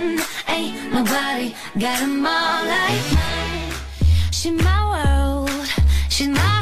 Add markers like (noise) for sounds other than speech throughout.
and ain't nobody got them all like mine. She's my world, she's my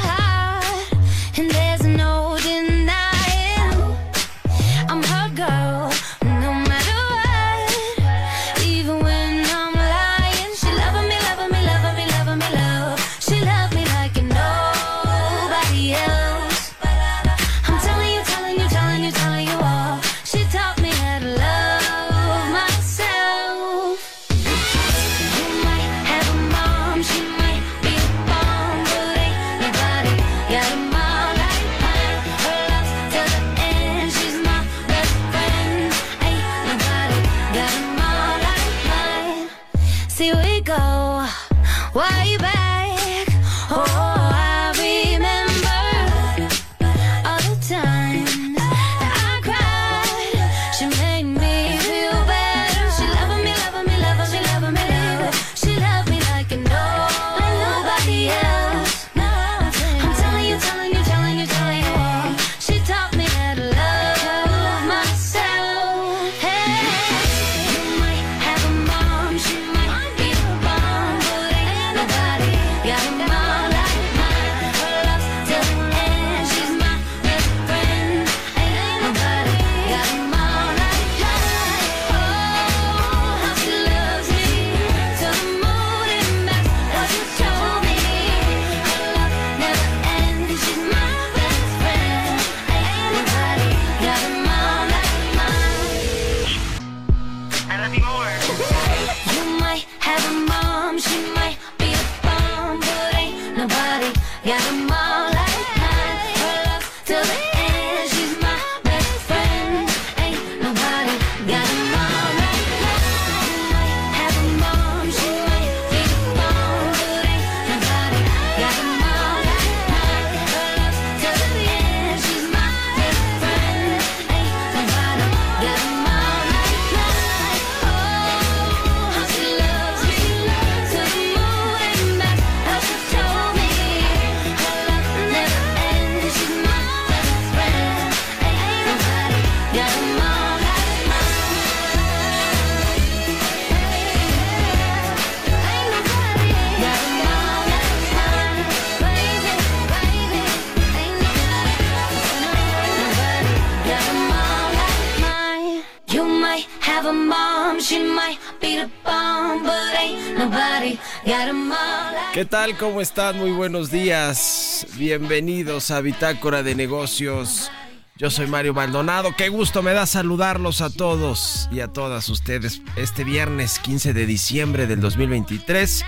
¿Qué tal? ¿Cómo están? Muy buenos días. Bienvenidos a Bitácora de Negocios. Yo soy Mario Maldonado. Qué gusto me da saludarlos a todos y a todas ustedes. Este viernes 15 de diciembre del 2023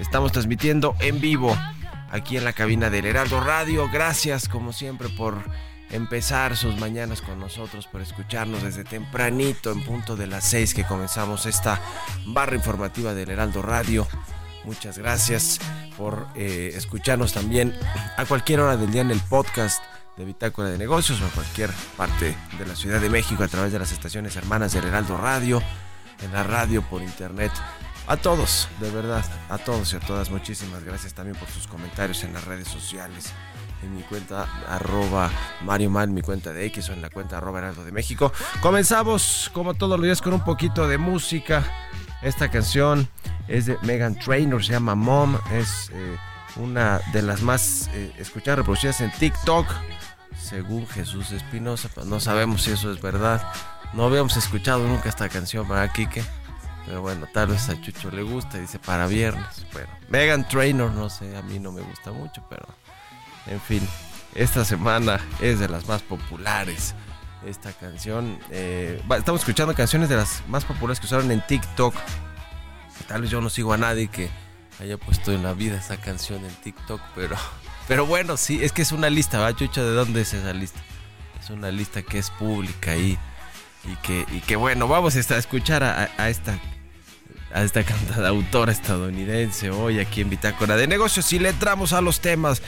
estamos transmitiendo en vivo aquí en la cabina del Heraldo Radio. Gracias como siempre por empezar sus mañanas con nosotros, por escucharnos desde tempranito en punto de las 6 que comenzamos esta barra informativa del Heraldo Radio. Muchas gracias por eh, escucharnos también a cualquier hora del día en el podcast de Bitácora de Negocios o en cualquier parte de la Ciudad de México a través de las estaciones hermanas del Heraldo Radio, en la radio, por internet. A todos, de verdad, a todos y a todas, muchísimas gracias también por sus comentarios en las redes sociales. En mi cuenta arroba Mario Man, mi cuenta de X o en la cuenta arroba Heraldo de México. Comenzamos como todos los días con un poquito de música. Esta canción es de Megan Trainor, se llama Mom, es eh, una de las más eh, escuchadas, reproducidas en TikTok. según Jesús Espinosa, no sabemos si eso es verdad. No habíamos escuchado nunca esta canción para Kike. Pero bueno, tal vez a Chucho le gusta, dice para viernes. Bueno, Megan Trainor, no sé, a mí no me gusta mucho, pero en fin, esta semana es de las más populares. Esta canción, eh, estamos escuchando canciones de las más populares que usaron en TikTok. Tal vez yo no sigo a nadie que haya puesto en la vida esa canción en TikTok, pero, pero bueno, sí, es que es una lista, ¿va, Chucho? ¿De dónde es esa lista? Es una lista que es pública y, y, que, y que bueno, vamos a escuchar a, esta a esta cantautora estadounidense hoy aquí en Bitácora de Negocios y le entramos a los temas,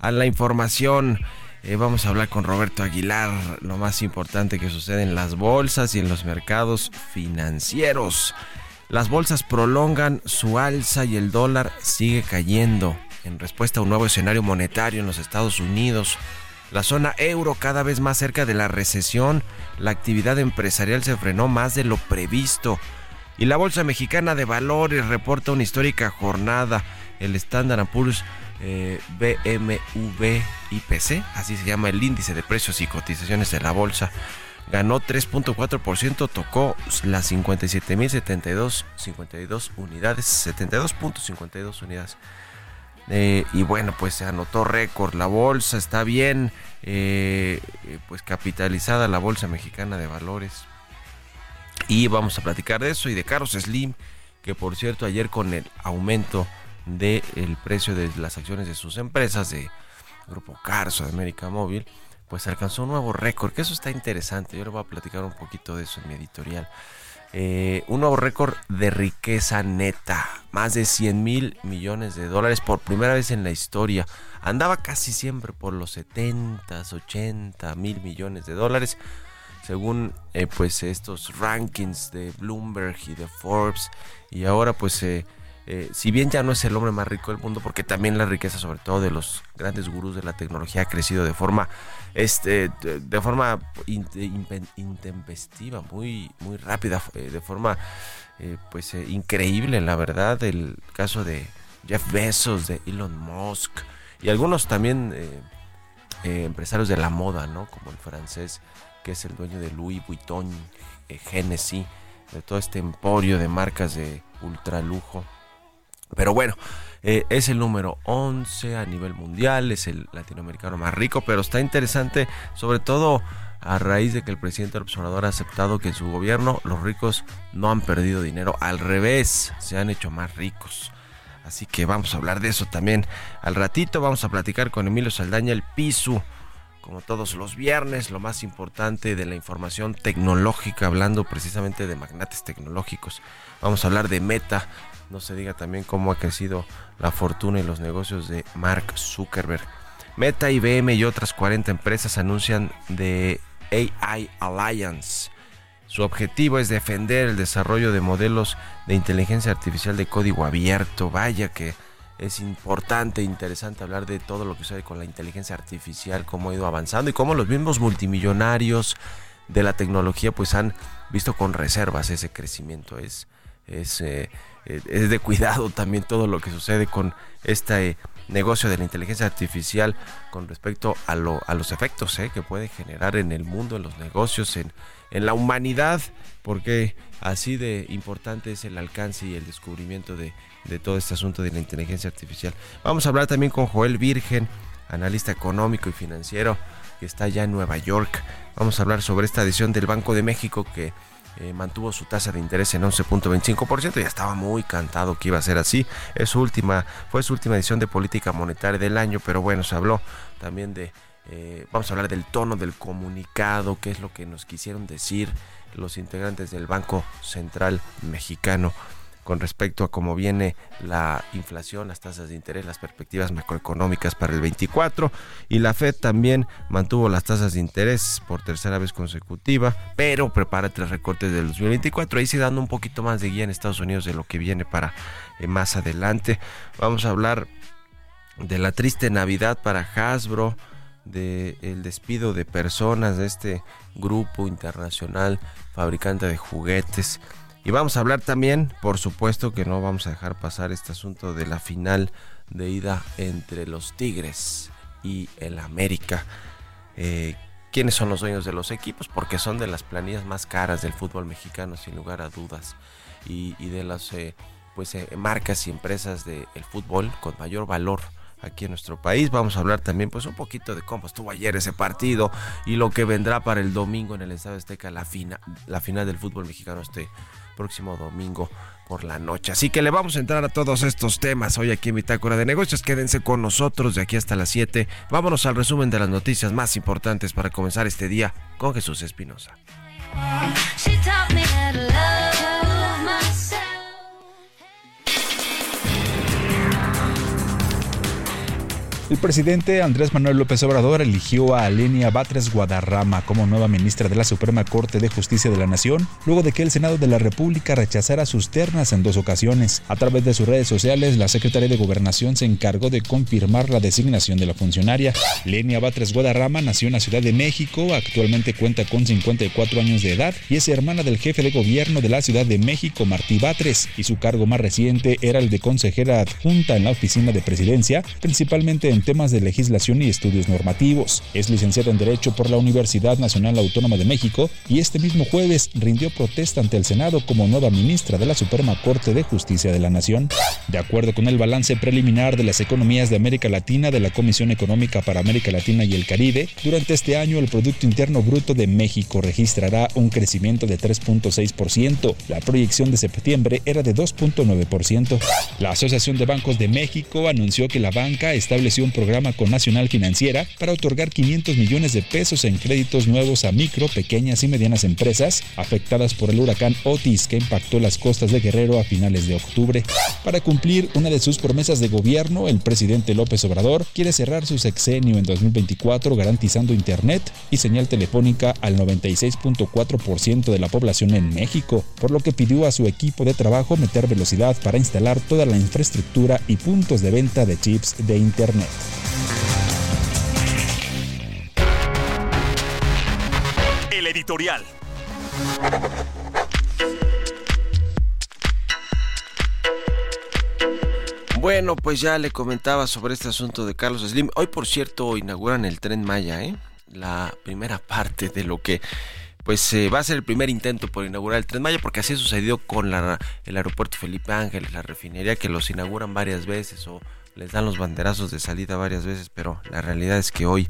a la información. Eh, vamos a hablar con Roberto Aguilar, lo más importante que sucede en las bolsas y en los mercados financieros. Las bolsas prolongan su alza y el dólar sigue cayendo en respuesta a un nuevo escenario monetario en los Estados Unidos. La zona euro cada vez más cerca de la recesión, la actividad empresarial se frenó más de lo previsto. Y la Bolsa Mexicana de Valores reporta una histórica jornada. El Standard Poor's eh, así se llama el índice de precios y cotizaciones de la bolsa, ganó 3.4%, tocó las 57.072 52 unidades, 72.52 unidades. Eh, y bueno, pues se anotó récord. La bolsa está bien, eh, eh, pues capitalizada la bolsa mexicana de valores. Y vamos a platicar de eso y de Carlos Slim, que por cierto ayer con el aumento del precio de las acciones de sus empresas, de Grupo Carso, de América Móvil, pues alcanzó un nuevo récord, que eso está interesante. Yo le voy a platicar un poquito de eso en mi editorial. Eh, un nuevo récord de riqueza neta, más de 100 mil millones de dólares por primera vez en la historia. Andaba casi siempre por los 70, 80 mil millones de dólares según eh, pues estos rankings de Bloomberg y de Forbes y ahora pues eh, eh, si bien ya no es el hombre más rico del mundo porque también la riqueza sobre todo de los grandes gurús de la tecnología ha crecido de forma este de, forma intempestiva muy muy rápida eh, de forma eh, pues increíble la verdad el caso de Jeff Bezos de Elon Musk y algunos también empresarios de la moda no como el francés que es el dueño de Louis Vuitton, Hennessy, de todo este emporio de marcas de ultralujo. Pero bueno, eh, es el número 11 a nivel mundial, es el latinoamericano más rico, pero está interesante sobre todo a raíz de que el presidente del observador ha aceptado que en su gobierno los ricos no han perdido dinero, al revés, se han hecho más ricos. Así que vamos a hablar de eso también al ratito. Vamos a platicar con Emilio Saldaña, el PISU, como todos los viernes, lo más importante de la información tecnológica, hablando precisamente de magnates tecnológicos. Vamos a hablar de Meta, no se diga también cómo ha crecido la fortuna y los negocios de Mark Zuckerberg. Meta, IBM y otras 40 empresas anuncian de AI Alliance. Su objetivo es defender el desarrollo de modelos de inteligencia artificial de código abierto. Vaya que es importante, interesante hablar de todo lo que sucede con la inteligencia artificial, cómo ha ido avanzando y cómo los mismos multimillonarios de la tecnología pues han visto con reservas ese crecimiento. Es, es, eh, eh, es de cuidado también todo lo que sucede con este negocio de la inteligencia artificial con respecto a, lo, a los efectos eh, que puede generar en el mundo, en los negocios, en, en la humanidad, porque así de importante es el alcance y el descubrimiento de, de todo este asunto de la inteligencia artificial. Vamos a hablar también con Joel Virgen, analista económico y financiero que está ya en Nueva York. Vamos a hablar sobre esta decisión del Banco de México que eh, mantuvo su tasa de interés en 11.25%. Ya estaba muy cantado que iba a ser así. Es última, fue su última edición de política monetaria del año, pero bueno, se habló también de, eh, vamos a hablar del tono del comunicado, qué es lo que nos quisieron decir los integrantes del Banco Central Mexicano con respecto a cómo viene la inflación, las tasas de interés, las perspectivas macroeconómicas para el 24 y la Fed también mantuvo las tasas de interés por tercera vez consecutiva, pero prepara tres recortes del 2024, ahí sí dando un poquito más de guía en Estados Unidos de lo que viene para eh, más adelante. Vamos a hablar de la triste Navidad para Hasbro, del el despido de personas de este grupo internacional fabricante de juguetes. Y vamos a hablar también, por supuesto que no vamos a dejar pasar este asunto de la final de ida entre los Tigres y el América. eh, quiénes son los dueños de los equipos, porque son de las planillas más caras del fútbol mexicano, sin lugar a dudas, y, de las eh, pues eh, marcas y empresas del fútbol con mayor valor aquí en nuestro país. Vamos a hablar también pues un poquito de cómo estuvo ayer ese partido y lo que vendrá para el domingo en el Estadio Azteca, la, fina, la final del fútbol mexicano este próximo domingo por la noche. Así que le vamos a entrar a todos estos temas hoy aquí en Bitácora de Negocios. Quédense con nosotros de aquí hasta las 7. Vámonos al resumen de las noticias más importantes para comenzar este día con Jesús Espinosa. El presidente Andrés Manuel López Obrador eligió a Alenia Batres Guadarrama como nueva ministra de la Suprema Corte de Justicia de la Nación, luego de que el Senado de la República rechazara sus ternas en dos ocasiones. A través de sus redes sociales, la Secretaría de Gobernación se encargó de confirmar la designación de la funcionaria. Lenia Batres Guadarrama nació en la Ciudad de México, actualmente cuenta con 54 años de edad y es hermana del jefe de gobierno de la Ciudad de México, Martí Batres, y su cargo más reciente era el de consejera adjunta en la oficina de presidencia, principalmente en temas de legislación y estudios normativos. Es licenciada en Derecho por la Universidad Nacional Autónoma de México y este mismo jueves rindió protesta ante el Senado como nueva ministra de la Suprema Corte de Justicia de la Nación. De acuerdo con el balance preliminar de las economías de América Latina de la Comisión Económica para América Latina y el Caribe, durante este año el Producto Interno Bruto de México registrará un crecimiento de 3.6%. La proyección de septiembre era de 2.9%. La Asociación de Bancos de México anunció que la banca estableció un programa con Nacional Financiera para otorgar 500 millones de pesos en créditos nuevos a micro, pequeñas y medianas empresas afectadas por el huracán Otis que impactó las costas de Guerrero a finales de octubre. Para cumplir una de sus promesas de gobierno, el presidente López Obrador quiere cerrar su sexenio en 2024 garantizando internet y señal telefónica al 96.4% de la población en México, por lo que pidió a su equipo de trabajo meter velocidad para instalar toda la infraestructura y puntos de venta de chips de internet. El editorial. Bueno, pues ya le comentaba sobre este asunto de Carlos Slim. Hoy, por cierto, inauguran el tren Maya, ¿eh? La primera parte de lo que pues eh, va a ser el primer intento por inaugurar el Tren Maya, porque así sucedió con el aeropuerto Felipe Ángeles, la refinería, que los inauguran varias veces o les dan los banderazos de salida varias veces, pero la realidad es que hoy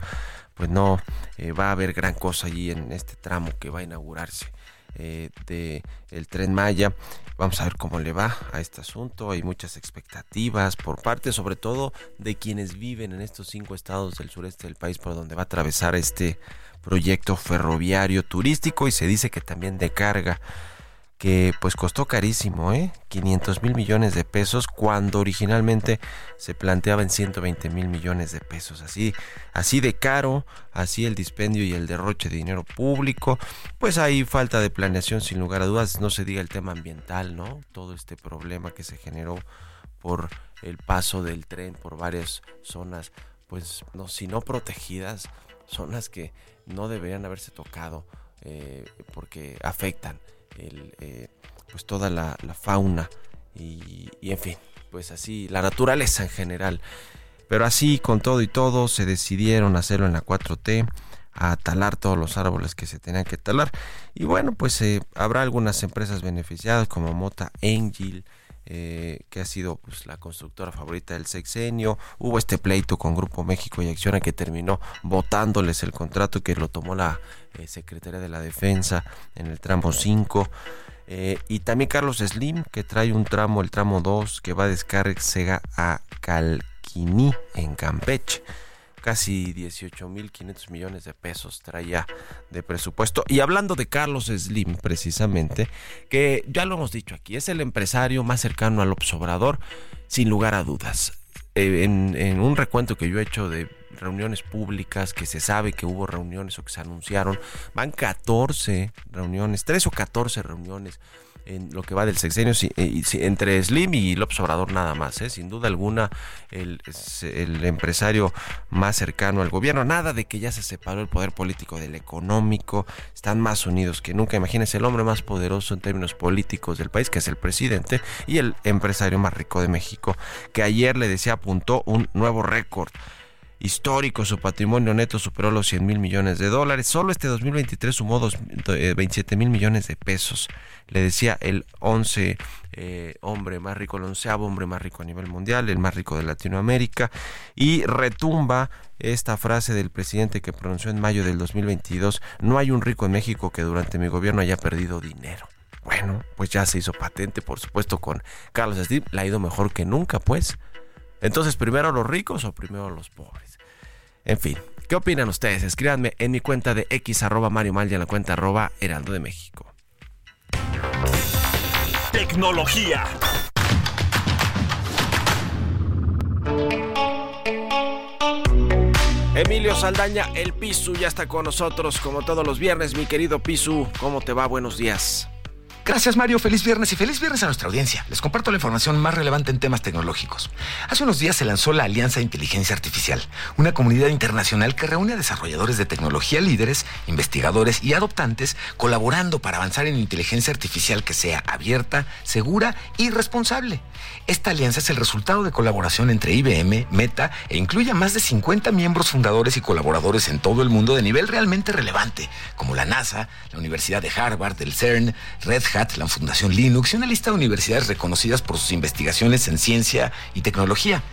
pues no eh, va a haber gran cosa allí en este tramo que va a inaugurarse eh, de el Tren Maya. Vamos a ver cómo le va a este asunto. Hay muchas expectativas por parte, sobre todo, de quienes viven en estos cinco estados del sureste del país por donde va a atravesar este proyecto ferroviario turístico y se dice que también de carga que pues costó carísimo, ¿eh? 500 mil millones de pesos cuando originalmente se planteaba en 120 mil millones de pesos. Así, así de caro, así el dispendio y el derroche de dinero público. Pues hay falta de planeación sin lugar a dudas, no se diga el tema ambiental, ¿no? Todo este problema que se generó por el paso del tren por varias zonas, pues no, si no protegidas, zonas que no deberían haberse tocado eh, porque afectan el, eh, pues toda la, fauna y, y, en fin, pues así, la naturaleza en general. Pero así, con todo y todo, se decidieron hacerlo en la 4T, a talar todos los árboles que se tenían que talar. Y bueno, pues eh, habrá algunas empresas beneficiadas como Mota Angel, eh, que ha sido pues, la constructora favorita del sexenio. Hubo este pleito con Grupo México y Acciona que terminó votándoles el contrato que lo tomó la eh, Secretaría de la Defensa en el tramo 5. Eh, y también Carlos Slim, que trae un tramo, el tramo 2, que va a descarga a Calquiní, en Campeche casi 18.500 millones de pesos traía de presupuesto. Y hablando de Carlos Slim, precisamente, que ya lo hemos dicho aquí, es el empresario más cercano al Obrador, sin lugar a dudas. Eh, en, un recuento que yo he hecho de reuniones públicas, que se sabe que hubo reuniones o que se anunciaron, van 14 reuniones, 3 o 14 reuniones en lo que va del sexenio entre Slim y López Obrador nada más, ¿eh? sin duda alguna el, el, empresario más cercano al gobierno, nada de que ya se separó el poder político del económico, están más unidos que nunca, imagínense el hombre más poderoso en términos políticos del país, que es el presidente, y el empresario más rico de México, que ayer le decía apuntó un nuevo récord. Histórico. Su patrimonio neto superó los 100 mil millones de dólares. Solo este 2023 sumó dos, eh, 27 mil millones de pesos. Le decía el 11 eh, hombre más rico, el onceavo hombre más rico a nivel mundial, el más rico de Latinoamérica. Y retumba esta frase del presidente que pronunció en mayo del 2022, no hay un rico en México que durante mi gobierno haya perdido dinero. Bueno, pues ya se hizo patente, por supuesto, con Carlos Slim. Le ha ido mejor que nunca, pues. Entonces, ¿primero los ricos o primero los pobres? En fin, ¿qué opinan ustedes? Escríbanme en mi cuenta de X arroba Mario Mal y en la cuenta arroba Heraldo de México. Tecnología. Emilio Saldaña, el Pisu, ya está con nosotros como todos los viernes. Mi querido Pisu, ¿cómo te va? Buenos días. Gracias Mario, feliz viernes y feliz viernes a nuestra audiencia. Les comparto la información más relevante en temas tecnológicos. Hace unos días se lanzó la Alianza de Inteligencia Artificial, una comunidad internacional que reúne a desarrolladores de tecnología líderes, investigadores y adoptantes colaborando para avanzar en inteligencia artificial que sea abierta, segura y responsable. Esta alianza es el resultado de colaboración entre IBM, Meta e incluye a más de 50 miembros fundadores y colaboradores en todo el mundo de nivel realmente relevante, como la NASA, la Universidad de Harvard, el CERN, Red Hat, la Fundación Linux y una lista de universidades reconocidas por sus investigaciones en ciencia y tecnología.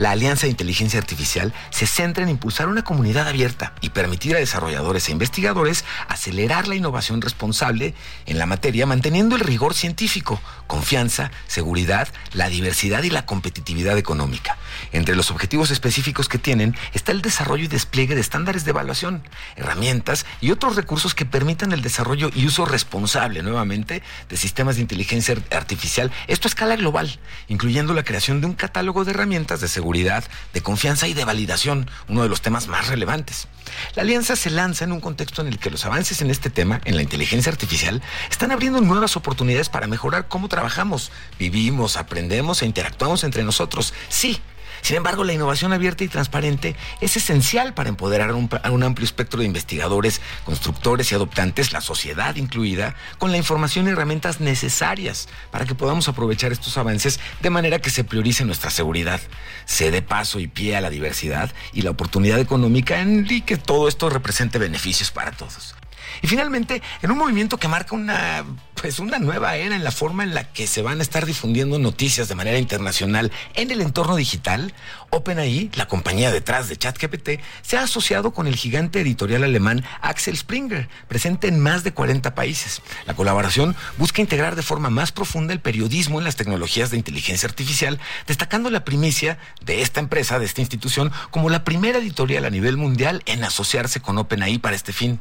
La Alianza de Inteligencia Artificial se centra en impulsar una comunidad abierta y permitir a desarrolladores e investigadores acelerar la innovación responsable en la materia manteniendo el rigor científico, confianza, seguridad, la diversidad y la competitividad económica. Entre los objetivos específicos que tienen está el desarrollo y despliegue de estándares de evaluación, herramientas y otros recursos que permitan el desarrollo y uso responsable, nuevamente, de sistemas de inteligencia artificial, esto a escala global, incluyendo la creación de un catálogo de herramientas de seguridad de confianza y de validación, uno de los temas más relevantes. La alianza se lanza en un contexto en el que los avances en este tema, en la inteligencia artificial, están abriendo nuevas oportunidades para mejorar cómo trabajamos, vivimos, aprendemos e interactuamos entre nosotros. Sí, sin embargo, la innovación abierta y transparente es esencial para empoderar a un, amplio espectro de investigadores, constructores y adoptantes, la sociedad incluida, con la información y herramientas necesarias para que podamos aprovechar estos avances de manera que se priorice nuestra seguridad, se dé paso y pie a la diversidad y la oportunidad económica y que todo esto represente beneficios para todos. Y finalmente, en un movimiento que marca una, pues una nueva era en la forma en la que se van a estar difundiendo noticias de manera internacional en el entorno digital, OpenAI, la compañía detrás de ChatGPT, se ha asociado con el gigante editorial alemán Axel Springer, presente en más de 40 países. La colaboración busca integrar de forma más profunda el periodismo en las tecnologías de inteligencia artificial, destacando la primicia de esta empresa, de esta institución, como la primera editorial a nivel mundial en asociarse con OpenAI para este fin.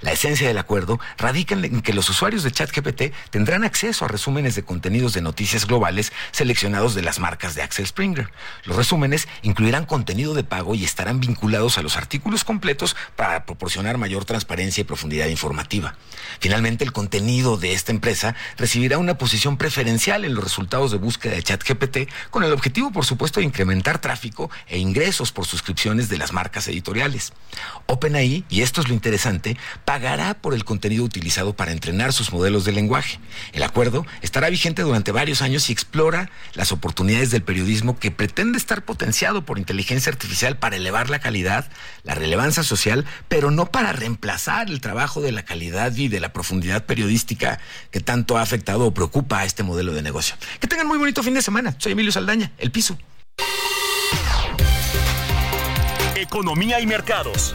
La esencia del acuerdo radica en que los usuarios de ChatGPT tendrán acceso a resúmenes de contenidos de noticias globales seleccionados de las marcas de Axel Springer. Los resúmenes incluirán contenido de pago y estarán vinculados a los artículos completos para proporcionar mayor transparencia y profundidad informativa. Finalmente, el contenido de esta empresa recibirá una posición preferencial en los resultados de búsqueda de ChatGPT con el objetivo, por supuesto, de incrementar tráfico e ingresos por suscripciones de las marcas editoriales. OpenAI, y esto es lo interesante, pagará por el contenido utilizado para entrenar sus modelos de lenguaje. El acuerdo estará vigente durante varios años y explora las oportunidades del periodismo que pretende estar potenciado por inteligencia artificial para elevar la calidad, la relevancia social, pero no para reemplazar el trabajo de la calidad y de la profundidad periodística que tanto ha afectado o preocupa a este modelo de negocio. Que tengan muy bonito fin de semana. Soy Emilio Saldaña, El Piso. Economía y mercados.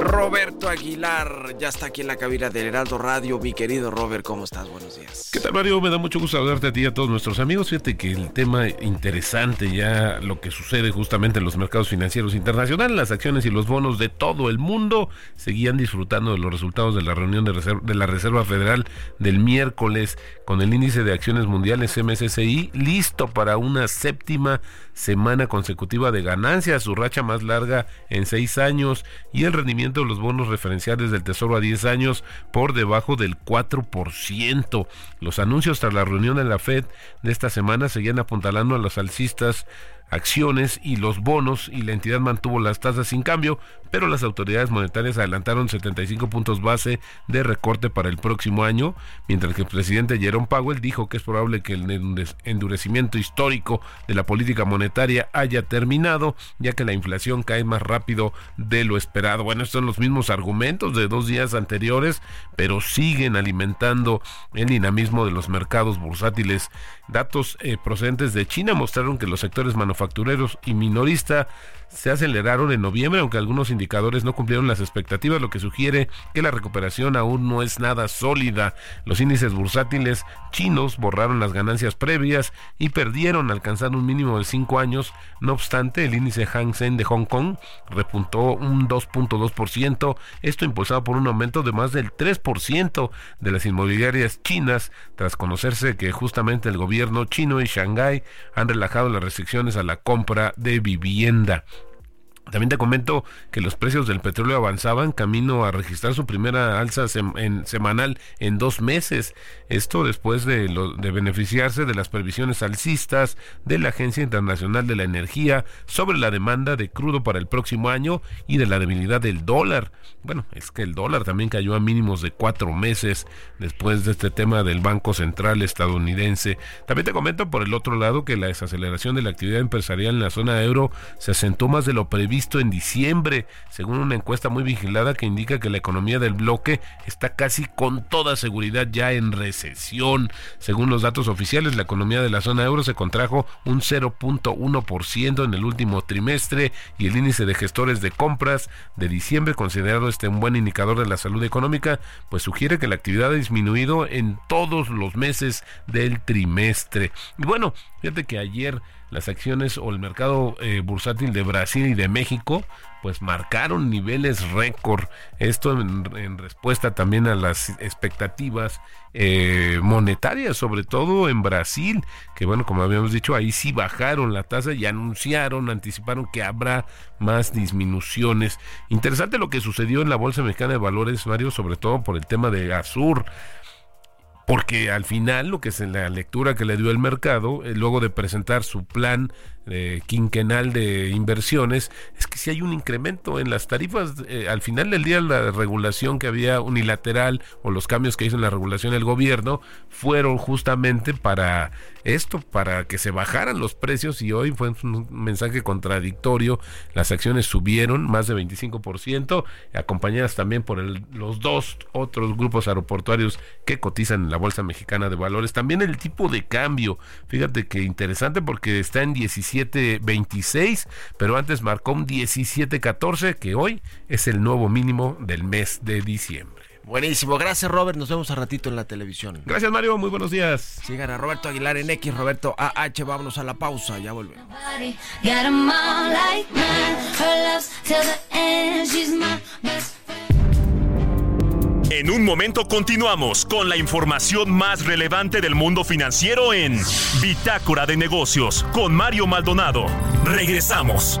Roberto Aguilar ya está aquí en la cabina del Heraldo Radio. Mi querido Robert, ¿cómo estás? Buenos días. ¿Qué tal, Mario? Me da mucho gusto saludarte a ti y a todos nuestros amigos. Fíjate que el tema interesante ya, lo que sucede justamente en los mercados financieros internacionales, las acciones y los bonos de todo el mundo seguían disfrutando de los resultados de la reunión de, de la Reserva Federal del miércoles con el índice de acciones mundiales MSCI listo para una séptima semana consecutiva de ganancias, su racha más larga en seis años y el rendimiento de los bonos referenciales del Tesoro a 10 años por debajo del 4%. Los anuncios tras la reunión de la Fed de esta semana seguían apuntalando a los alcistas acciones y los bonos y la entidad mantuvo las tasas sin cambio, pero las autoridades monetarias adelantaron 75 puntos base de recorte para el próximo año, mientras que el presidente Jerome Powell dijo que es probable que el endurecimiento histórico de la política monetaria haya terminado, ya que la inflación cae más rápido de lo esperado. Bueno, estos son los mismos argumentos de dos días anteriores, pero siguen alimentando el dinamismo de los mercados bursátiles. Datos eh, procedentes de China mostraron que los sectores manufactureros y minorista se aceleraron en noviembre, aunque algunos indicadores no cumplieron las expectativas, lo que sugiere que la recuperación aún no es nada sólida. Los índices bursátiles chinos borraron las ganancias previas y perdieron, alcanzando un mínimo de 5 años. No obstante, el índice Hang Seng de Hong Kong repuntó un 2.2%, esto impulsado por un aumento de más del 3% de las inmobiliarias chinas, tras conocerse que justamente el gobierno chino y Shanghái han relajado las restricciones a la compra de vivienda. También te comento que los precios del petróleo avanzaban camino a registrar su primera alza semanal en dos meses. Esto después de, de beneficiarse de las previsiones alcistas de la Agencia Internacional de la Energía sobre la demanda de crudo para el próximo año y de la debilidad del dólar. Bueno, es que el dólar también cayó a mínimos de cuatro meses después de este tema del Banco Central estadounidense. También te comento por el otro lado que la desaceleración de la actividad empresarial en la zona euro se asentó más de lo previsto visto en diciembre, según una encuesta muy vigilada que indica que la economía del bloque está casi con toda seguridad ya en recesión. Según los datos oficiales, la economía de la zona euro se contrajo un 0.1% en el último trimestre y el índice de gestores de compras de diciembre, considerado este un buen indicador de la salud económica, pues sugiere que la actividad ha disminuido en todos los meses del trimestre. Y bueno, fíjate que ayer las acciones o el mercado eh, bursátil de Brasil y de México pues marcaron niveles récord. Esto en, respuesta también a las expectativas eh, monetarias, sobre todo en Brasil, que bueno, como habíamos dicho, ahí sí bajaron la tasa y anunciaron, anticiparon que habrá más disminuciones. Interesante lo que sucedió en la Bolsa Mexicana de Valores, Mario, sobre todo por el tema de Azur porque al final lo que es la lectura que le dio el mercado, eh, luego de presentar su plan eh, quinquenal de inversiones, es que si hay un incremento en las tarifas, eh, al final del día la regulación que había unilateral o los cambios que hizo en la regulación el gobierno fueron justamente para esto, para que se bajaran los precios y hoy fue un mensaje contradictorio, las acciones subieron más de 25%, acompañadas también por los dos otros grupos aeroportuarios que cotizan en la Bolsa Mexicana de Valores, también el tipo de cambio, fíjate que interesante porque está en 17.26, pero antes marcó un 17.14 que hoy es el nuevo mínimo del mes de diciembre. Buenísimo, gracias Robert, nos vemos a ratito en la televisión. Gracias Mario, muy buenos días. Sigan a Roberto Aguilar en X, Roberto AH, vámonos a la pausa, ya volvemos. En un momento continuamos con la información más relevante del mundo financiero en Bitácora de Negocios con Mario Maldonado. Regresamos.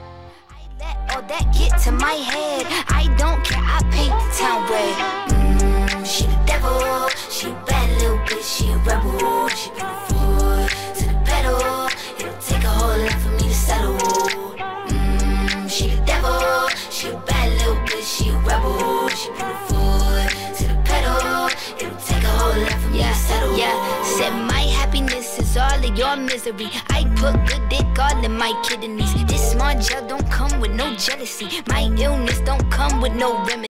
All that get to my head. I don't care, I paint the town red. Mmm, she the devil, she bad little bitch, she a rebel. She put your misery. I put good dick all in my kidneys. This small gel don't come with no jealousy. My illness don't come with no remedy.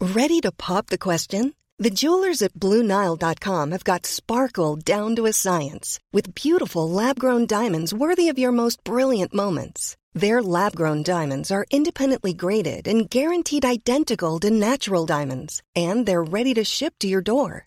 Ready to pop the question? The jewelers at BlueNile.com have got sparkle down to a science with beautiful lab grown diamonds worthy of your most brilliant moments. Their lab grown diamonds are independently graded and guaranteed identical to natural diamonds, and they're ready to ship to your door.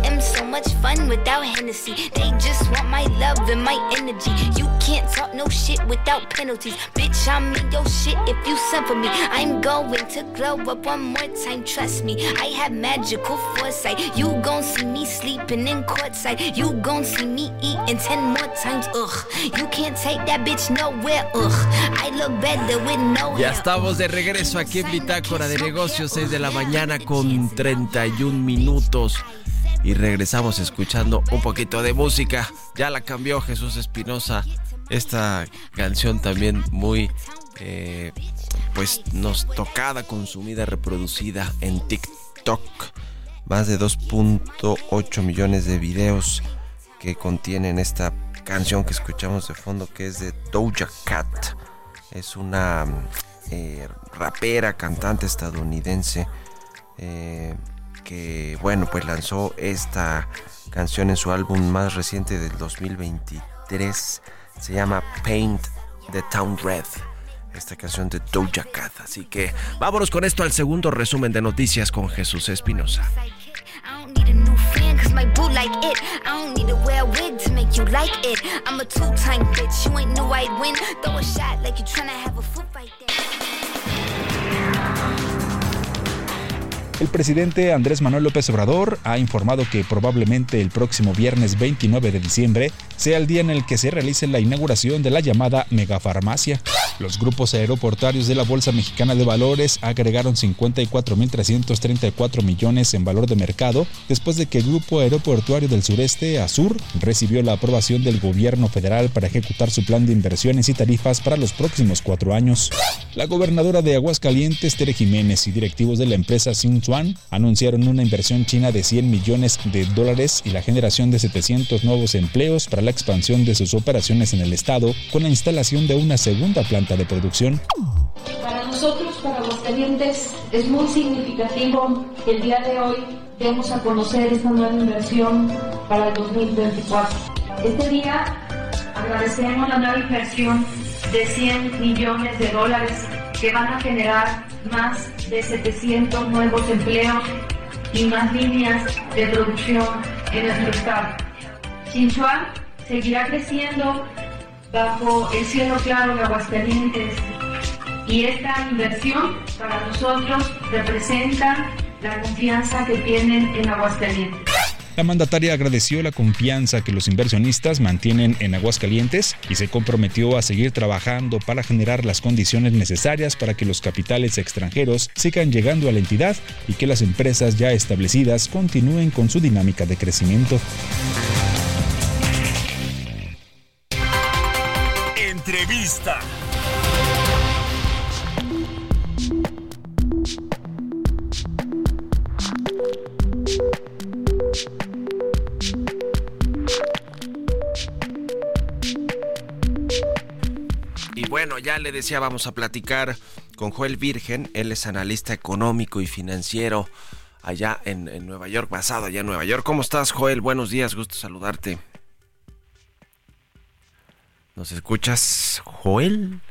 Much fun without Hennessy. They just want my love and my energy. You can't talk no shit without penalties. Bitch, I'm in your shit if you send for me. I'm going to glow up one more time, trust me. I have magical foresight. You gon' see me sleeping in courtside. You gon' see me eating ten more times, ugh. You can't take that bitch nowhere, ugh. I look better with no Ya estamos de regreso aquí en Bitácora de Negocios, 6 de la mañana con 31 minutos. Y regresamos escuchando un poquito de música. Ya la cambió Jesús Espinosa. Esta canción también muy, eh, pues, nos tocada, consumida, reproducida en TikTok. Más de 2.8 millones de videos que contienen esta canción que escuchamos de fondo, que es de Doja Cat. Es una eh, rapera, cantante estadounidense eh, que, bueno, pues lanzó esta canción en su álbum más reciente del 2023. Se llama Paint the Town Red. Esta canción de Doja Cat. Así que vámonos con esto al segundo resumen de noticias con Jesús Espinosa. My like it. I don't need to wear a wig to make you like it. I'm a bitch, you ain't win. A shot like have a foot fight there. El presidente Andrés Manuel López Obrador ha informado que probablemente el próximo viernes 29 de diciembre sea el día en el que se realice la inauguración de la llamada megafarmacia. Los grupos aeroportuarios de la Bolsa Mexicana de Valores agregaron 54.334 millones en valor de mercado después de que el Grupo Aeroportuario del Sureste, ASUR, recibió la aprobación del gobierno federal para ejecutar su plan de inversiones y tarifas para los próximos cuatro años. La gobernadora de Aguascalientes, Tere Jiménez, y directivos de la empresa Anunciaron una inversión china de 100 millones de dólares y la generación de 700 nuevos empleos para la expansión de sus operaciones en el estado con la instalación de una segunda planta de producción. Para nosotros, para Aguascalientes, es muy significativo que el día de hoy demos a conocer esta nueva inversión para el 2024. Este día agradecemos la nueva inversión de 100 millones de dólares que van a generar más de 700 nuevos empleos y más líneas de producción en nuestro estado. Sinchuan seguirá creciendo bajo el cielo claro de Aguascalientes y esta inversión para nosotros representa la confianza que tienen en Aguascalientes. La mandataria agradeció la confianza que los inversionistas mantienen en Aguascalientes y se comprometió a seguir trabajando para generar las condiciones necesarias para que los capitales extranjeros sigan llegando a la entidad y que las empresas ya establecidas continúen con su dinámica de crecimiento. Decía, vamos a platicar con Joel Virgen. Él es analista económico y financiero allá en, Nueva York, basado allá en Nueva York. ¿Cómo estás, Joel? Buenos días, gusto saludarte. ¿Nos escuchas, Joel?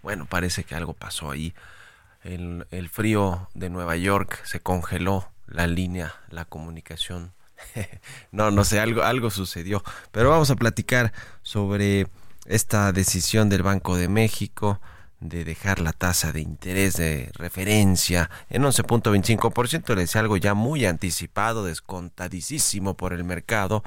Bueno, parece que algo pasó ahí. El, el frío de Nueva York se congeló la línea, la comunicación. (laughs) no, no sé, algo, algo sucedió. Pero vamos a platicar sobre esta decisión del Banco de México de dejar la tasa de interés de referencia en 11.25%, es algo ya muy anticipado, descontadísimo por el mercado,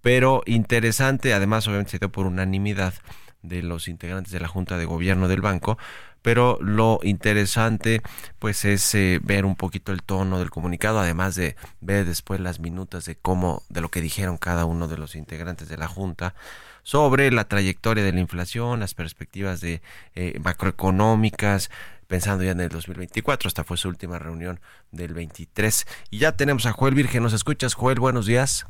pero interesante, además obviamente se dio por unanimidad de los integrantes de la Junta de Gobierno del banco, pero lo interesante pues es eh, ver un poquito el tono del comunicado, además de ver después las minutas de cómo, de lo que dijeron cada uno de los integrantes de la Junta sobre la trayectoria de la inflación, las perspectivas de eh, macroeconómicas, pensando ya en el 2024. Esta fue su última reunión del 23. Y ya tenemos a Joel Virgen. ¿Nos escuchas, Joel? Buenos días.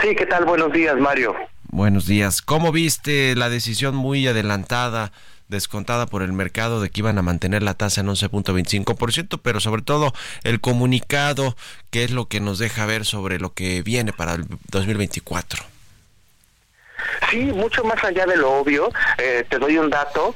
Sí, ¿qué tal? Buenos días, Mario. Buenos días. ¿Cómo viste la decisión muy adelantada, descontada por el mercado de que iban a mantener la tasa en 11.25%, pero sobre todo el comunicado, que es lo que nos deja ver sobre lo que viene para el 2024? Sí, mucho más allá de lo obvio, eh, te doy un dato,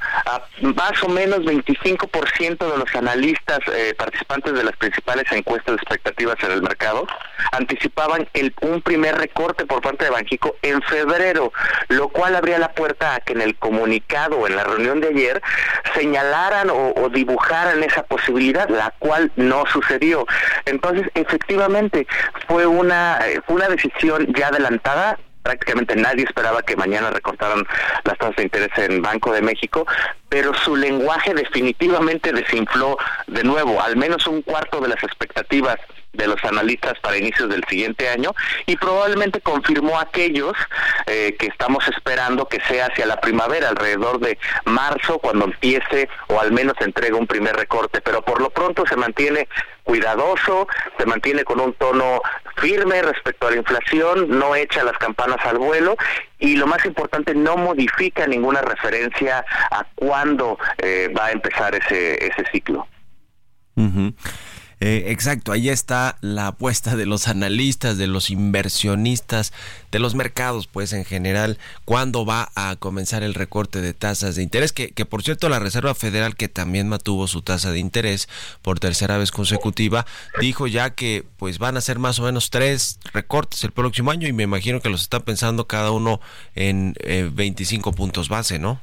más o menos 25% de los analistas eh, participantes de las principales encuestas de expectativas en el mercado anticipaban el, un primer recorte por parte de Banjico en febrero, lo cual abría la puerta a que en el comunicado en la reunión de ayer señalaran o, o dibujaran esa posibilidad, la cual no sucedió. Entonces, efectivamente, fue una, eh, fue una decisión ya adelantada, prácticamente nadie esperaba que mañana recortaran las tasas de interés en Banco de México, pero su lenguaje definitivamente desinfló de nuevo al menos un cuarto de las expectativas de los analistas para inicios del siguiente año y probablemente confirmó aquellos eh, que estamos esperando que sea hacia la primavera, alrededor de marzo, cuando empiece o al menos entregue un primer recorte, pero por lo pronto se mantiene cuidadoso, se mantiene con un tono firme respecto a la inflación, no echa las campanas al vuelo y lo más importante, no modifica ninguna referencia a cuándo eh, va a empezar ese, ese ciclo. Eh, exacto, ahí está la apuesta de los analistas, de los inversionistas, de los mercados, pues en general, cuándo va a comenzar el recorte de tasas de interés, que, que por cierto la Reserva Federal, que también mantuvo su tasa de interés por tercera vez consecutiva, dijo ya que pues van a ser más o menos tres recortes el próximo año y me imagino que los está pensando cada uno en eh, 25 puntos base, ¿no?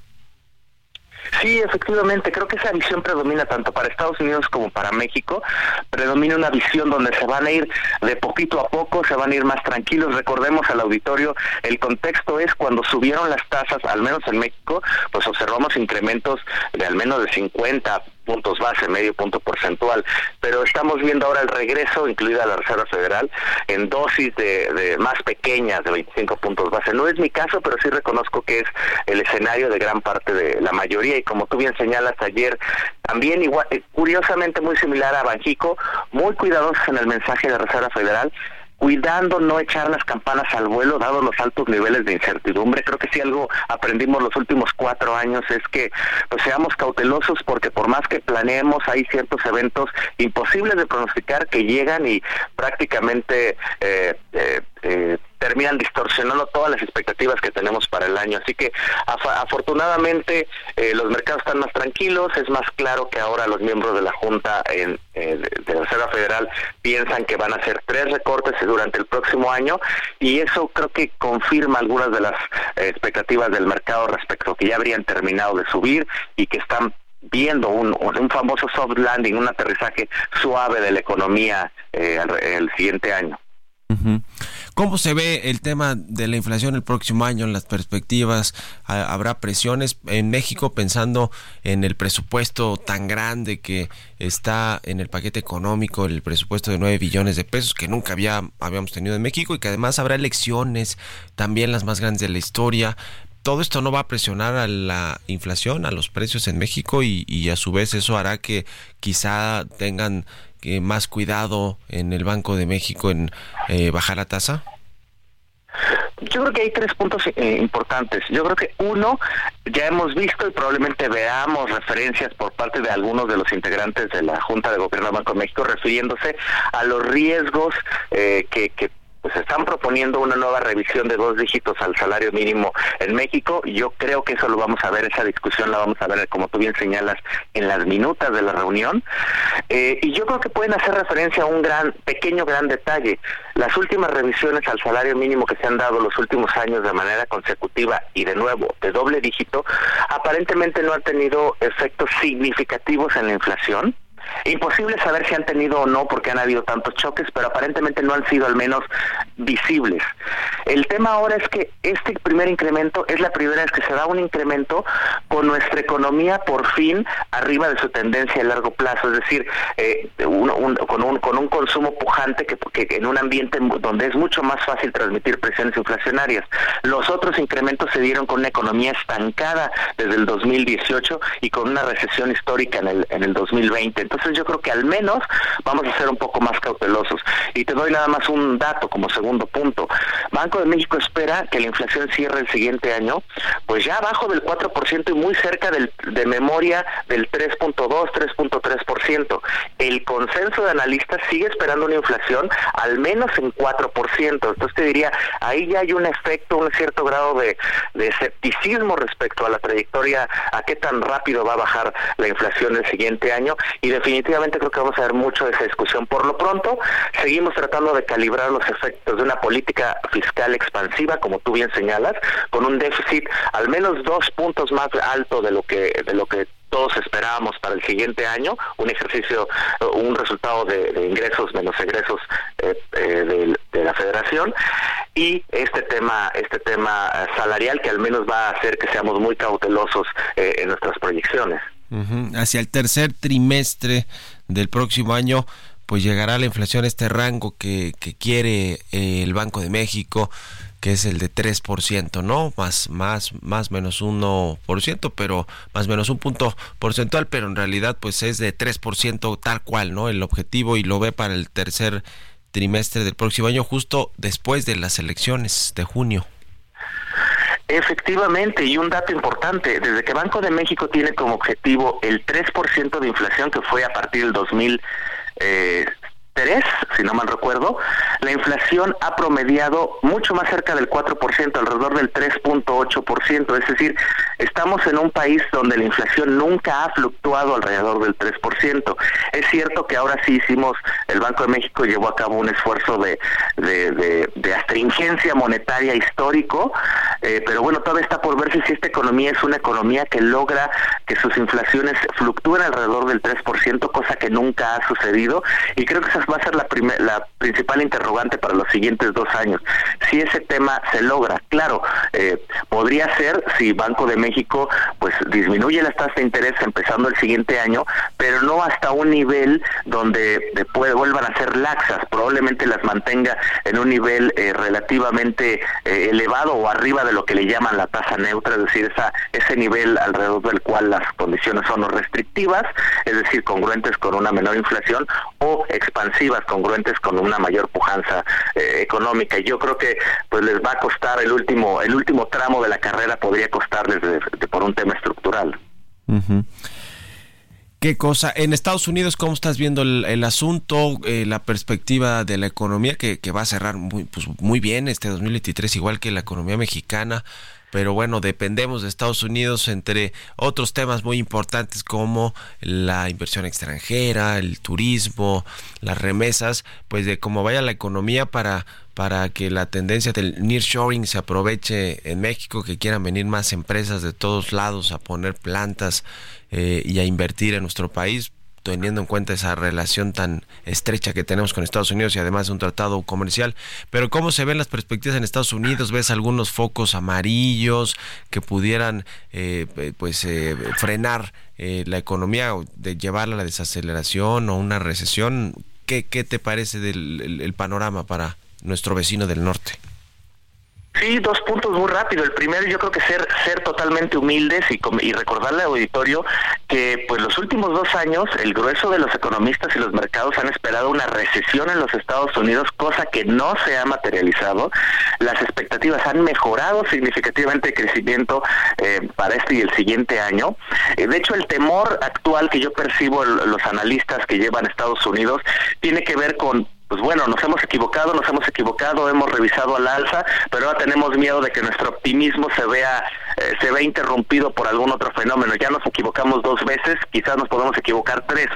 Sí, efectivamente, creo que esa visión predomina tanto para Estados Unidos como para México. Predomina una visión donde se van a ir de poquito a poco, se van a ir más tranquilos. Recordemos al auditorio, el contexto es cuando subieron las tasas, al menos en México, pues observamos incrementos de al menos de 50 puntos base, medio punto porcentual, pero estamos viendo ahora el regreso, incluida la Reserva Federal, en dosis de, de, más pequeñas, de 25 puntos base. No es mi caso, pero sí reconozco que es el escenario de gran parte de la mayoría y como tú bien señalas ayer, también igual, eh, curiosamente muy similar a Banjico, muy cuidadosos en el mensaje de Reserva Federal, cuidando no echar las campanas al vuelo, dado los altos niveles de incertidumbre. Creo que si algo aprendimos los últimos cuatro años es que pues seamos cautelosos porque por más que planeemos hay ciertos eventos imposibles de pronosticar que llegan y prácticamente eh, eh, eh, terminan distorsionando todas las expectativas que tenemos para el año. Así que af afortunadamente eh, los mercados están más tranquilos, es más claro que ahora los miembros de la Junta en, eh, de la Reserva Federal piensan que van a hacer tres recortes durante el próximo año y eso creo que confirma algunas de las eh, expectativas del mercado respecto a que ya habrían terminado de subir y que están viendo un, famoso soft landing, un aterrizaje suave de la economía eh, el, el siguiente año. Uh. ¿Cómo se ve el tema de la inflación el próximo año, en las perspectivas? ¿Habrá presiones en México pensando en el presupuesto tan grande que está en el paquete económico, el presupuesto de 9 billones de pesos que nunca había, habíamos tenido en México y que además habrá elecciones, también las más grandes de la historia? todo esto no va a presionar a la inflación, a los precios en México y, y a su vez eso hará que quizá tengan más cuidado en el Banco de México en eh, bajar la tasa? Yo creo que hay tres puntos eh, importantes. Yo creo que uno, ya hemos visto y probablemente veamos referencias por parte de algunos de los integrantes de la Junta de Gobierno del Banco de México refiriéndose a los riesgos eh, que pues están proponiendo una nueva revisión de dos dígitos al salario mínimo en México. Yo creo que eso lo vamos a ver, esa discusión la vamos a ver, como tú bien señalas, en las minutas de la reunión. Eh, y yo creo que pueden hacer referencia a un gran, pequeño, gran detalle. Las últimas revisiones al salario mínimo que se han dado los últimos años de manera consecutiva y de nuevo de doble dígito, aparentemente no han tenido efectos significativos en la inflación Imposible saber si han tenido o no porque han habido tantos choques, pero aparentemente no han sido al menos visibles. El tema ahora es que este primer incremento es la primera vez que se da un incremento con nuestra economía por fin arriba de su tendencia a largo plazo, es decir, eh, con, un, con un consumo pujante que, que en un ambiente donde es mucho más fácil transmitir presiones inflacionarias. Los otros incrementos se dieron con una economía estancada desde el 2018 y con una recesión histórica en el, en el 2020. Entonces yo creo que al menos vamos a ser un poco más cautelosos. Y te doy nada más un dato como segundo punto. Banco de México espera que la inflación cierre el siguiente año, pues ya abajo del 4% y muy cerca del, de memoria del 3.2, 3.3%. El consenso de analistas sigue esperando una inflación al menos en 4%. Entonces te diría, ahí ya hay un efecto, un cierto grado de, de escepticismo respecto a la trayectoria, a qué tan rápido va a bajar la inflación el siguiente año y definitivamente creo que vamos a ver mucho de esa discusión. Por lo pronto, seguimos tratando de calibrar los efectos de una política fiscal expansiva, como tú bien señalas, con un déficit al menos dos puntos más alto de lo que de lo que todos esperábamos para el siguiente año, un ejercicio, un resultado de, ingresos menos egresos eh, eh, de, la federación y este tema, este tema salarial que al menos va a hacer que seamos muy cautelosos eh, en nuestras proyecciones. Hacia el tercer trimestre del próximo año, pues llegará la inflación a este rango que, que quiere el Banco de México que es el de 3%, ¿no? Más, más, más menos 1%, pero más menos un punto porcentual, pero en realidad pues es de 3% tal cual, ¿no? El objetivo y lo ve para el tercer trimestre del próximo año, justo después de las elecciones de junio. Efectivamente, y un dato importante, desde que Banco de México tiene como objetivo el 3% de inflación que fue a partir del 2000, eh, si no mal recuerdo, la inflación ha promediado mucho más cerca del 4%, alrededor del 3.8%, es decir, estamos en un país donde la inflación nunca ha fluctuado alrededor del 3%. Es cierto que ahora sí hicimos, el Banco de México llevó a cabo un esfuerzo de, de, astringencia monetaria histórico, eh, pero bueno, todavía está por verse si esta economía es una economía que logra que sus inflaciones fluctúen alrededor del 3%, cosa que nunca ha sucedido, y creo que esa va a ser la, la principal interrogante para los siguientes dos años. Si ese tema se logra, claro, eh, podría ser si Banco de México pues disminuye las tasas de interés empezando el siguiente año, pero no hasta un nivel donde después vuelvan a ser laxas, probablemente las mantenga en un nivel eh, relativamente eh, elevado o arriba de lo que le llaman la tasa neutra, es decir, esa, ese nivel alrededor del cual las condiciones son restrictivas, es decir, congruentes con una menor inflación o expansión congruentes con una mayor pujanza eh, económica. Y yo creo que pues les va a costar el último, el último tramo de la carrera podría costarles por un tema estructural. ¿Qué cosa? En Estados Unidos, ¿cómo estás viendo el, asunto, eh, la perspectiva de la economía que, que, va a cerrar muy, pues, muy bien este 2023, igual que la economía mexicana? Pero bueno, dependemos de Estados Unidos entre otros temas muy importantes como la inversión extranjera, el turismo, las remesas, pues de cómo vaya la economía para para que la tendencia del nearshoring se aproveche en México, que quieran venir más empresas de todos lados a poner plantas eh, y a invertir en nuestro país, teniendo en cuenta esa relación tan estrecha que tenemos con Estados Unidos y además un tratado comercial. Pero ¿cómo se ven las perspectivas en Estados Unidos? ¿Ves algunos focos amarillos que pudieran eh, eh, pues eh, frenar la economía o de llevarla a la desaceleración o una recesión? ¿Qué, qué te parece del panorama para nuestro vecino del norte? Sí, dos puntos muy rápido. El primero, yo creo que ser ser totalmente humildes y, y recordarle al auditorio que, pues, los últimos dos años, el grueso de los economistas y los mercados han esperado una recesión en los Estados Unidos, cosa que no se ha materializado. Las expectativas han mejorado significativamente el crecimiento eh, para este y el siguiente año. Eh, de hecho, el temor actual que yo percibo los analistas que llevan Estados Unidos tiene que ver con pues bueno, nos hemos equivocado, nos hemos equivocado, hemos revisado al alza, pero ahora tenemos miedo de que nuestro optimismo se vea eh, se ve interrumpido por algún otro fenómeno. Ya nos equivocamos dos veces, quizás nos podemos equivocar tres.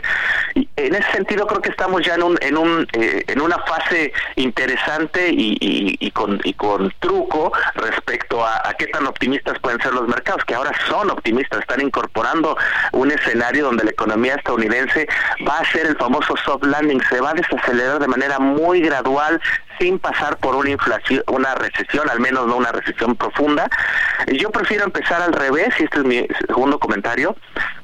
En ese sentido creo que estamos ya en un en un eh, en una fase interesante y, con y con truco respecto a, a qué tan optimistas pueden ser los mercados, que ahora son optimistas, están incorporando un escenario donde la economía estadounidense va a hacer el famoso soft landing, se va a desacelerar de manera muy gradual sin pasar por una inflación, una recesión, al menos no una recesión profunda. Yo prefiero empezar al revés, y este es mi segundo comentario,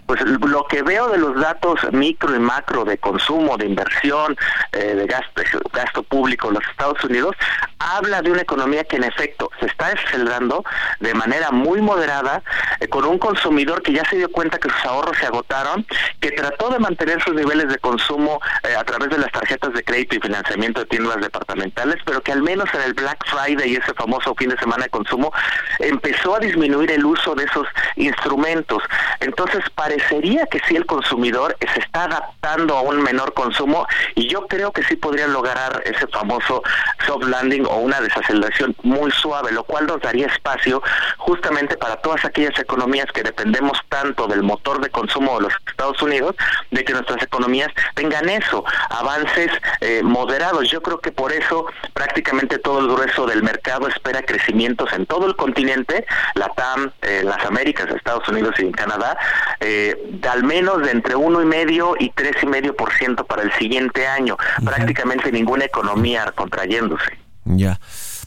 pues lo que veo de los datos micro y macro de consumo, de inversión, eh, de gasto, gasto público en los Estados Unidos, habla de una economía que en efecto se está acelerando de manera muy moderada, eh, con un consumidor que ya se dio cuenta que sus ahorros se agotaron, que trató de mantener sus niveles de consumo eh, a través de las tarjetas de crédito y financiamiento de tiendas departamentales, pero que al menos en el Black Friday y ese famoso fin de semana de consumo empezó a disminuir el uso de esos instrumentos. Entonces parecería que sí el consumidor se está adaptando a un menor consumo y yo creo que sí podrían lograr ese famoso soft landing o una desaceleración muy suave, lo cual nos daría espacio justamente para todas aquellas economías que dependemos tanto del motor de consumo de los Estados Unidos, de que nuestras economías tengan eso, avances eh, moderados. Yo creo que por eso prácticamente todo el grueso del mercado espera crecimientos en todo el continente, la TAM, eh, las Américas, Estados Unidos y en Canadá, eh, de al menos de entre uno y medio y tres y medio por ciento para el siguiente año. Prácticamente ninguna economía contrayéndose. Ya.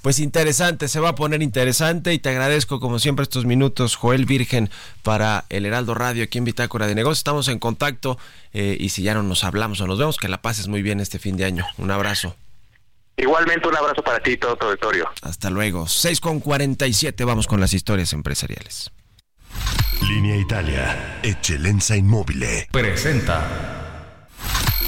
Pues interesante, se va a poner interesante y te agradezco como siempre estos minutos, Joel Virgen, para el Heraldo Radio aquí en Bitácora de Negocios. Estamos en contacto eh, y si ya no nos hablamos o nos vemos, que la pases muy bien este fin de año. Un abrazo. Igualmente un abrazo para ti y todo tu auditorio. Hasta luego. 6 con 47, vamos con las historias empresariales. Línea Italia, Eccellenza Immobile. Presenta.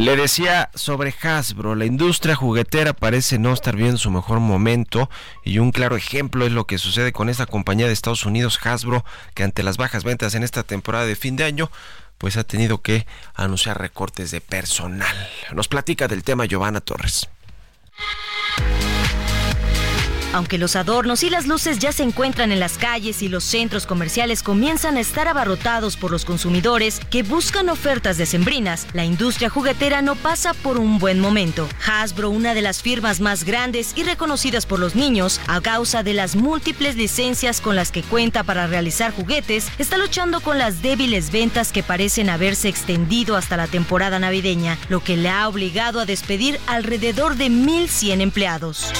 Le decía sobre Hasbro, la industria juguetera parece no estar bien en su mejor momento y un claro ejemplo es lo que sucede con esta compañía de Estados Unidos, Hasbro, que ante las bajas ventas en esta temporada de fin de año, pues ha tenido que anunciar recortes de personal. Nos platica del tema Giovanna Torres. Aunque los adornos y las luces ya se encuentran en las calles y los centros comerciales comienzan a estar abarrotados por los consumidores que buscan ofertas decembrinas, la industria juguetera no pasa por un buen momento. Hasbro, una de las firmas más grandes y reconocidas por los niños, a causa de las múltiples licencias con las que cuenta para realizar juguetes, está luchando con las débiles ventas que parecen haberse extendido hasta la temporada navideña, lo que le ha obligado a despedir alrededor de 1.100 empleados.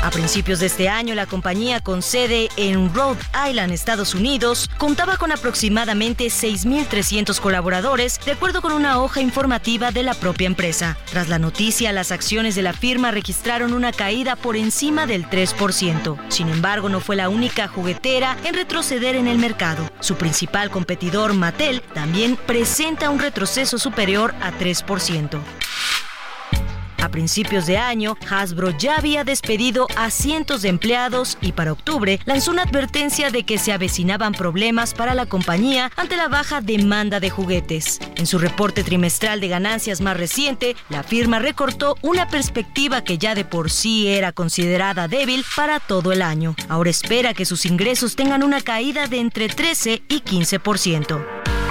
A principios de este año, la compañía con sede en Rhode Island, Estados Unidos, contaba con aproximadamente 6.300 colaboradores, de acuerdo con una hoja informativa de la propia empresa. Tras la noticia, las acciones de la firma registraron una caída por encima del 3%. Sin embargo, no fue la única juguetera en retroceder en el mercado. Su principal competidor, Mattel, también presenta un retroceso superior a 3%. A principios de año, Hasbro ya había despedido a cientos de empleados y para octubre lanzó una advertencia de que se avecinaban problemas para la compañía ante la baja demanda de juguetes. En su reporte trimestral de ganancias más reciente, la firma recortó una perspectiva que ya de por sí era considerada débil para todo el año. Ahora espera que sus ingresos tengan una caída de entre 13 y 15%.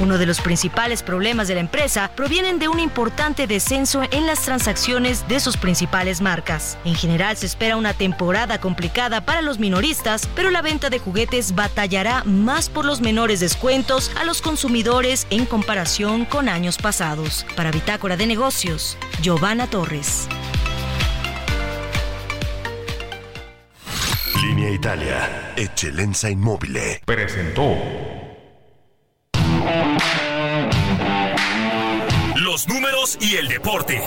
Uno de los principales problemas de la empresa provienen de un importante descenso en las transacciones de sus principales marcas. En general se espera una temporada complicada para los minoristas, pero la venta de juguetes batallará más por los menores descuentos a los consumidores en comparación con años pasados. Para Bitácora de Negocios, Giovanna Torres. Línea Italia, Eccellenza Immobile. Presentó. y el deporte.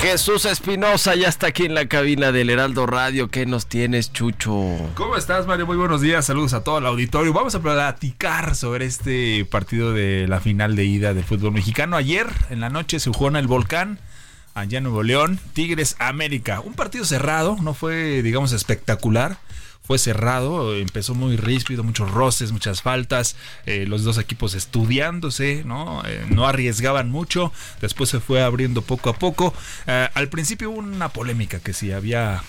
Jesús Espinosa ya está aquí en la cabina del Heraldo Radio. ¿Qué nos tienes, Chucho? ¿Cómo estás, Mario? Muy buenos días. Saludos a todo el auditorio. Vamos a platicar sobre este partido de la final de ida del fútbol mexicano. Ayer en la noche se jugó en el Volcán allá Nuevo León, Tigres América. Un partido cerrado, no fue, digamos, espectacular fue cerrado, empezó muy ríspido, muchos roces, muchas faltas, eh, los dos equipos estudiándose, ¿no? Eh, no arriesgaban mucho, después se fue abriendo poco a poco. Eh, al principio hubo una polémica que si había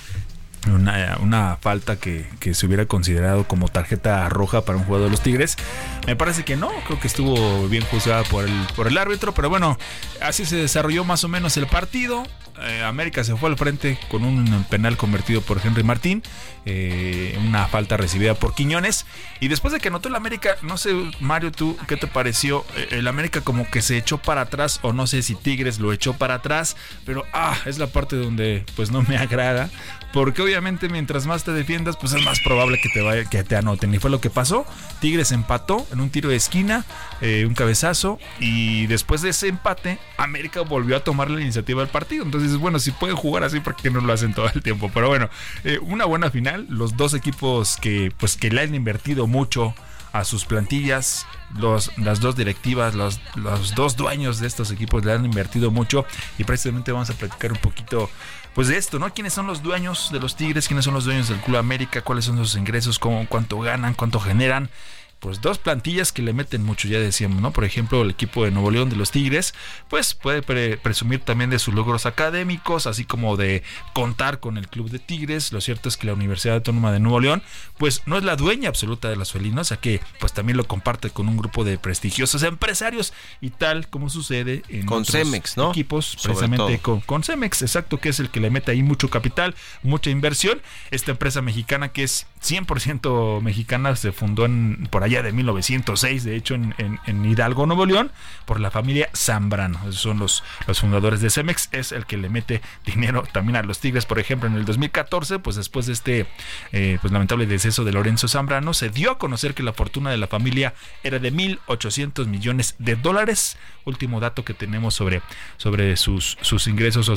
una, falta que, que, se hubiera considerado como tarjeta roja para un jugador de los Tigres. Me parece que no, creo que estuvo bien juzgada por el, por el árbitro, pero bueno, así se desarrolló más o menos el partido. Eh, América se fue al frente con un penal convertido por Henry Martín, eh, una falta recibida por Quiñones. Y después de que anotó el América, no sé, Mario, tú, ¿qué te pareció? Eh, el América como que se echó para atrás, o no sé si Tigres lo echó para atrás, pero ah, es la parte donde pues no me (laughs) agrada porque obviamente mientras más te defiendas, pues es más probable que te vaya, que te anoten. Y fue lo que pasó. Tigres empató en un tiro de esquina, eh, un cabezazo, y después de ese empate, América volvió a tomar la iniciativa del partido. Entonces, bueno, si pueden jugar así, ¿por qué no lo hacen todo el tiempo? Pero bueno, eh, una buena final. Los dos equipos que, pues, que le han invertido mucho a sus plantillas. Los, las dos directivas, los, los dos dueños de estos equipos le han invertido mucho y precisamente vamos a platicar un poquito pues de esto, ¿no? ¿Quiénes son los dueños de los Tigres? ¿Quiénes son los dueños del Club América? ¿Cuáles son sus ingresos? ¿Cómo, ¿Cuánto ganan? ¿Cuánto generan? Pues dos plantillas que le meten mucho, ya decíamos, ¿no? Por ejemplo, el equipo de Nuevo León de los Tigres, pues puede presumir también de sus logros académicos, así como de contar con el club de Tigres. Lo cierto es que la Universidad Autónoma de Nuevo León, pues no es la dueña absoluta de las felinas, ya que pues también lo comparte con un grupo de prestigiosos empresarios y tal como sucede en con Cemex, ¿no? equipos, precisamente con, con Cemex, exacto, que es el que le mete ahí mucho capital, mucha inversión. Esta empresa mexicana que es 100% mexicana se fundó en por allá de 1906, de hecho en, Hidalgo, Nuevo León, por la familia Zambrano. Son los, los fundadores de Cemex, es el que le mete (laughs) dinero también a los Tigres, por ejemplo, en el 2014, pues después de este eh, pues lamentable deceso de Lorenzo Zambrano, se dio a conocer que la fortuna de la familia era de 1.800 millones de dólares, último dato que tenemos sobre, sobre sus, sus ingresos o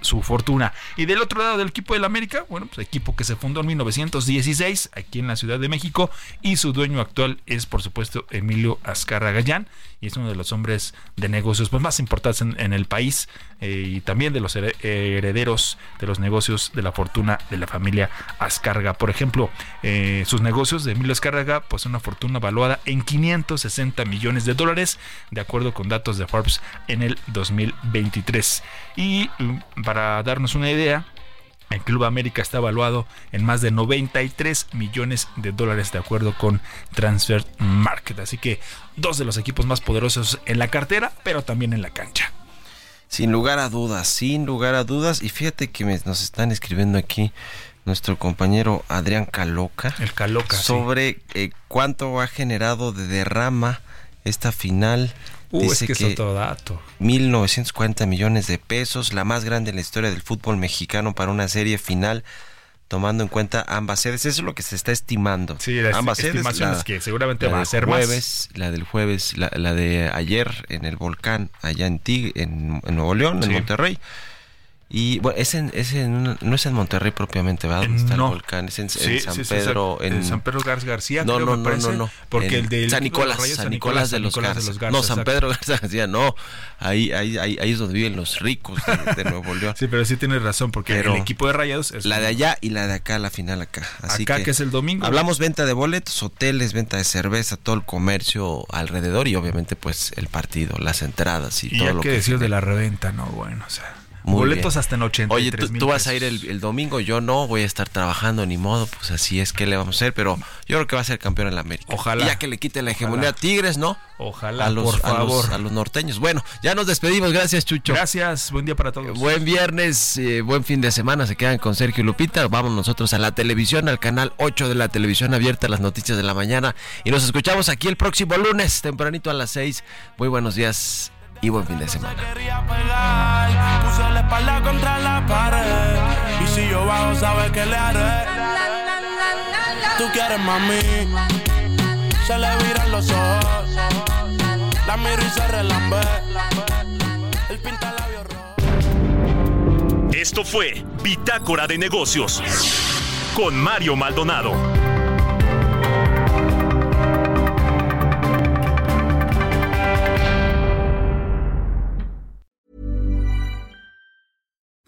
su, fortuna. Y del otro lado del equipo del América, bueno, pues equipo que se fundó en 1916 aquí en la Ciudad de México y su dueño actual es por supuesto Emilio Azcarra Gallán y es uno de los hombres de negocios pues, más importantes en, el país eh, y también de los herederos de los negocios de la fortuna de la familia Azcarga. Por ejemplo, eh, sus negocios de Emilio Azcárraga, pues una fortuna valuada en 560 millones de dólares, de acuerdo con datos de Forbes en el 2023. Y mm, para darnos una idea, el Club América está evaluado en más de 93 millones de dólares de acuerdo con Transfer Market. Así que dos de los equipos más poderosos en la cartera, pero también en la cancha. Sin lugar a dudas, sin lugar a dudas. Y fíjate que nos están escribiendo aquí nuestro compañero Adrián Caloca. El Caloca. Sobre eh, cuánto ha generado de derrama esta final Uh, Dice es que, es otro dato. 1.940 millones de pesos, la más grande en la historia del fútbol mexicano para una serie final, tomando en cuenta ambas sedes. Eso es lo que se está estimando. Sí, las ambas estimaciones que seguramente va a ser jueves, La del jueves, la, de ayer en el volcán, allá en, Tig, en, Nuevo León, en Monterrey. Y bueno, es en, es en, no es en Monterrey propiamente, ¿verdad? ¿Dónde está el volcán? Es en, San Pedro. en, San Pedro García, no, no, no, no, no, Porque el de San Nicolás, San Nicolás, de, los Garza. No, San Pedro García, no. Ahí, ahí, ahí, ahí, es donde viven los ricos de, Nuevo León. sí, pero sí tienes razón, porque el equipo de Rayados es. La de allá y la de acá, la final acá. Así acá, que, es el domingo. Hablamos venta de boletos, hoteles, venta de cerveza, todo el comercio alrededor y obviamente, pues, el partido, las entradas y, y todo lo que. que decir de la reventa, ¿no? Bueno, o sea. Boletos hasta en 83 Oye, tú, tú vas a ir el, domingo, yo no, voy a estar trabajando, ni modo, pues así es que le vamos a hacer, pero yo creo que va a ser campeón en la América. Ojalá. ya que le quite la hegemonía a Tigres, ¿no? Ojalá, a los, por favor. A los, norteños. Bueno, ya nos despedimos, gracias Chucho. Gracias, buen día para todos. Buen viernes, eh, buen fin de semana, se quedan con Sergio Lupita, vamos nosotros a la televisión, al canal 8 de la televisión abierta, las noticias de la mañana, y nos escuchamos aquí el próximo lunes, tempranito a las 6. Muy buenos días y buen fin de semana. Puse la espalda contra la pared. Y si yo bajo, sabes que le haré. Tú quieres mami. Se le viran los ojos. La miro y se relambe. El pinta labios rojo. Esto fue Bitácora de Negocios con Mario Maldonado.